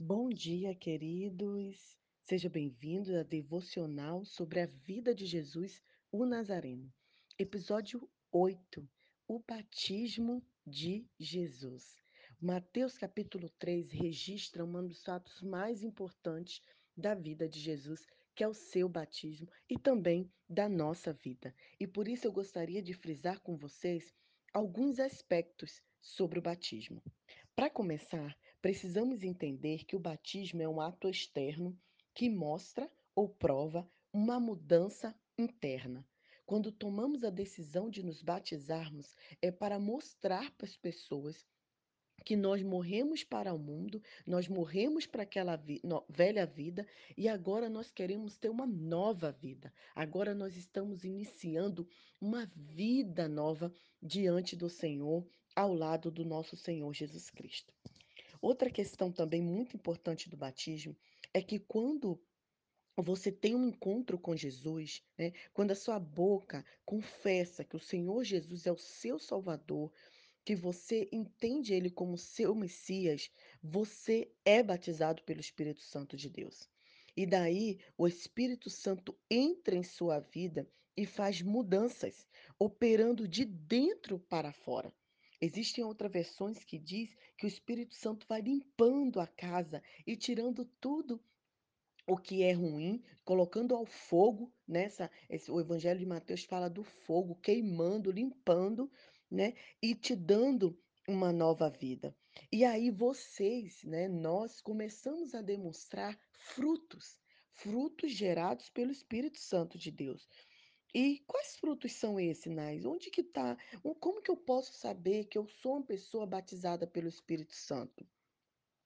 Bom dia, queridos. Seja bem-vindo à devocional sobre a vida de Jesus, o Nazareno. Episódio 8: O batismo de Jesus. Mateus capítulo 3 registra um dos fatos mais importantes da vida de Jesus, que é o seu batismo e também da nossa vida. E por isso eu gostaria de frisar com vocês alguns aspectos sobre o batismo. Para começar, precisamos entender que o batismo é um ato externo que mostra ou prova uma mudança interna. Quando tomamos a decisão de nos batizarmos, é para mostrar para as pessoas que nós morremos para o mundo, nós morremos para aquela vi velha vida e agora nós queremos ter uma nova vida. Agora nós estamos iniciando uma vida nova diante do Senhor, ao lado do nosso Senhor Jesus Cristo. Outra questão também muito importante do batismo é que quando você tem um encontro com Jesus, né, quando a sua boca confessa que o Senhor Jesus é o seu Salvador, que você entende Ele como seu Messias, você é batizado pelo Espírito Santo de Deus. E daí o Espírito Santo entra em sua vida e faz mudanças, operando de dentro para fora. Existem outras versões que diz que o Espírito Santo vai limpando a casa e tirando tudo o que é ruim, colocando ao fogo, nessa esse o evangelho de Mateus fala do fogo queimando, limpando, né, e te dando uma nova vida. E aí vocês, né, nós começamos a demonstrar frutos, frutos gerados pelo Espírito Santo de Deus. E quais frutos são esses, Nais? Onde que tá como que eu posso saber que eu sou uma pessoa batizada pelo Espírito Santo?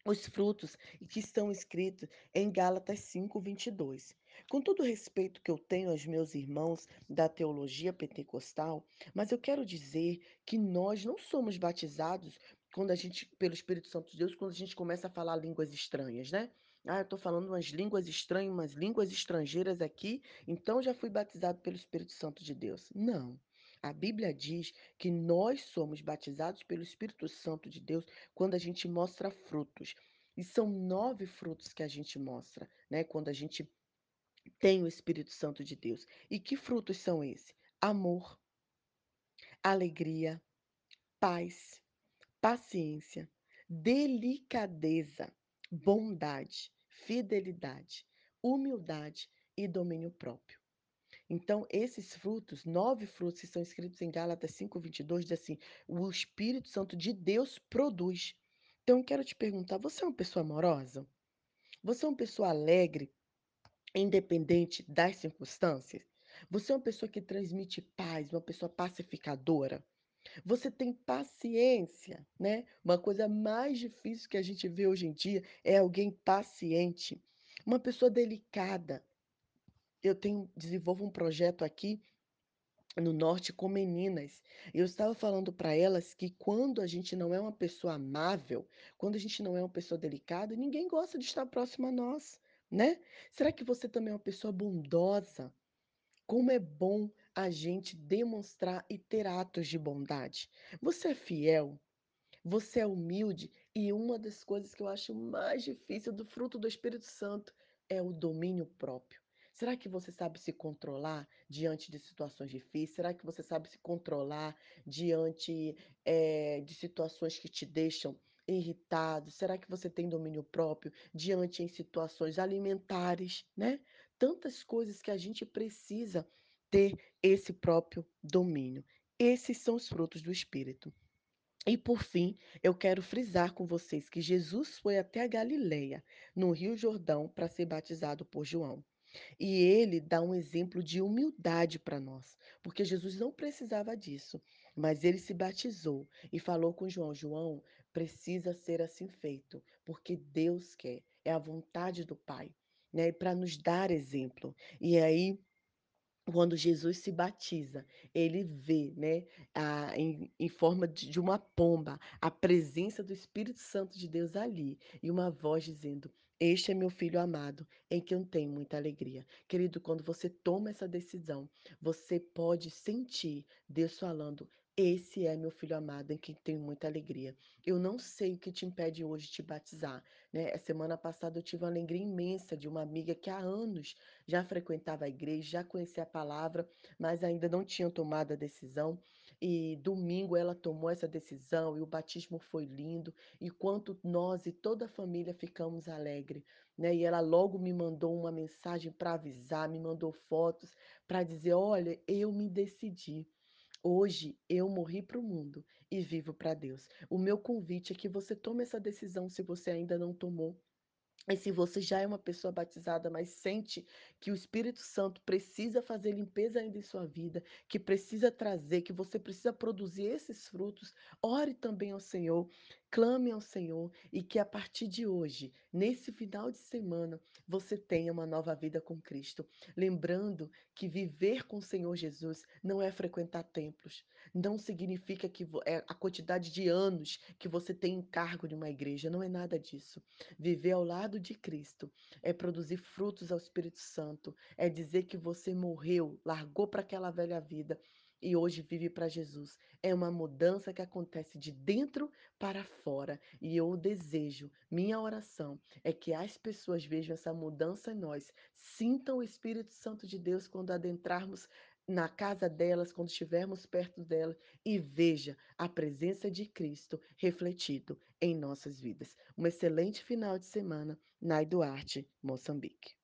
Os frutos que estão escritos em Gálatas 5:22. Com todo o respeito que eu tenho aos meus irmãos da teologia pentecostal, mas eu quero dizer que nós não somos batizados quando a gente pelo Espírito Santo de Deus, quando a gente começa a falar línguas estranhas, né. "Ah, eu estou falando umas línguas estranhas, umas línguas estrangeiras aqui, então já fui batizado pelo Espírito Santo de Deus". Não. A Bíblia diz que nós somos batizados pelo Espírito Santo de Deus quando a gente mostra frutos. E são 9 frutos que a gente mostra, né, quando a gente tem o Espírito Santo de Deus. E que frutos são esse? Amor alegria, paz, paciência, delicadeza, bondade, fidelidade, humildade e domínio próprio. Então esses frutos, 9 frutos que são escritos em Gálatas 5:22 diz assim: "O Espírito Santo de Deus produz". Então eu quero te perguntar, você é uma pessoa amorosa? Você é uma pessoa alegre, independente das circunstâncias? Você é uma pessoa que transmite paz, uma pessoa pacificadora? Você tem paciência, né, uma coisa mais difícil que a gente vê hoje em dia é alguém paciente, uma pessoa delicada. Eu tenho desenvolvo um projeto aqui no norte com meninas, eu estava falando para elas que quando a gente não é uma pessoa amável, quando a gente não é uma pessoa delicada, ninguém gosta de estar próximo a nós, né. Será que você também é uma pessoa bondosa? Como é bom a gente demonstrar e ter atos de bondade. Você é fiel? Você é humilde? E uma das coisas que eu acho mais difícil do fruto do Espírito Santo é o domínio próprio. Será que você sabe se controlar diante de situações difíceis? Será que você sabe se controlar diante, eh, de situações que te deixam irritado? Será que você tem domínio próprio diante em situações alimentares, né? Tantas coisas que a gente precisa ter esse próprio domínio. Esses são os frutos do Espírito. E por fim, eu quero frisar com vocês que Jesus foi até a Galileia, no rio Jordão, para ser batizado por João. E ele dá um exemplo de humildade para nós, porque Jesus não precisava disso, mas ele se batizou e falou com João: "João, precisa ser assim feito, porque Deus quer, é a vontade do Pai", né, para nos dar exemplo. E aí, quando Jesus se batiza, ele vê, né, a em em forma de de uma pomba, a presença do Espírito Santo de Deus ali, e uma voz dizendo: "Este é meu filho amado, em quem eu tenho muita alegria". Querido, quando você toma essa decisão, você pode sentir Deus falando: Esse é meu filho amado em quem tenho muita alegria. Eu não sei o que te impede hoje de te batizar, né. A semana passada eu tive uma alegria imensa de uma amiga que há anos já frequentava a igreja, já conhecia a palavra, mas ainda não tinha tomado a decisão, e domingo ela tomou essa decisão e o batismo foi lindo, e quanto nós e toda a família ficamos alegre, né. E ela logo me mandou uma mensagem para avisar, me mandou fotos para dizer: "Olha, eu me decidi". Hoje eu morri para o mundo e vivo para Deus. O meu convite é que você tome essa decisão se você ainda não tomou. E se você já é uma pessoa batizada, mas sente que o Espírito Santo precisa fazer limpeza ainda em sua vida, que precisa trazer, que você precisa produzir esses frutos, ore também ao Senhor, clame ao Senhor e que a partir de hoje, nesse final de semana, você tenha uma nova vida com Cristo. Lembrando que viver com o Senhor Jesus não é frequentar templos, não significa que é a quantidade de anos que você tem encargo de uma igreja, não é nada disso. Viver ao lado de Cristo é produzir frutos ao Espírito Santo, é dizer que você morreu, largou para aquela velha vida e hoje vive para Jesus. É uma mudança que acontece de dentro para fora e eu desejo, minha oração é que as pessoas vejam essa mudança em nós, sintam o Espírito Santo de Deus quando adentrarmos na casa delas, quando estivermos perto dela e veja a presença de Cristo refletido em nossas vidas. Um excelente final de semana, Nai Duarte, Moçambique.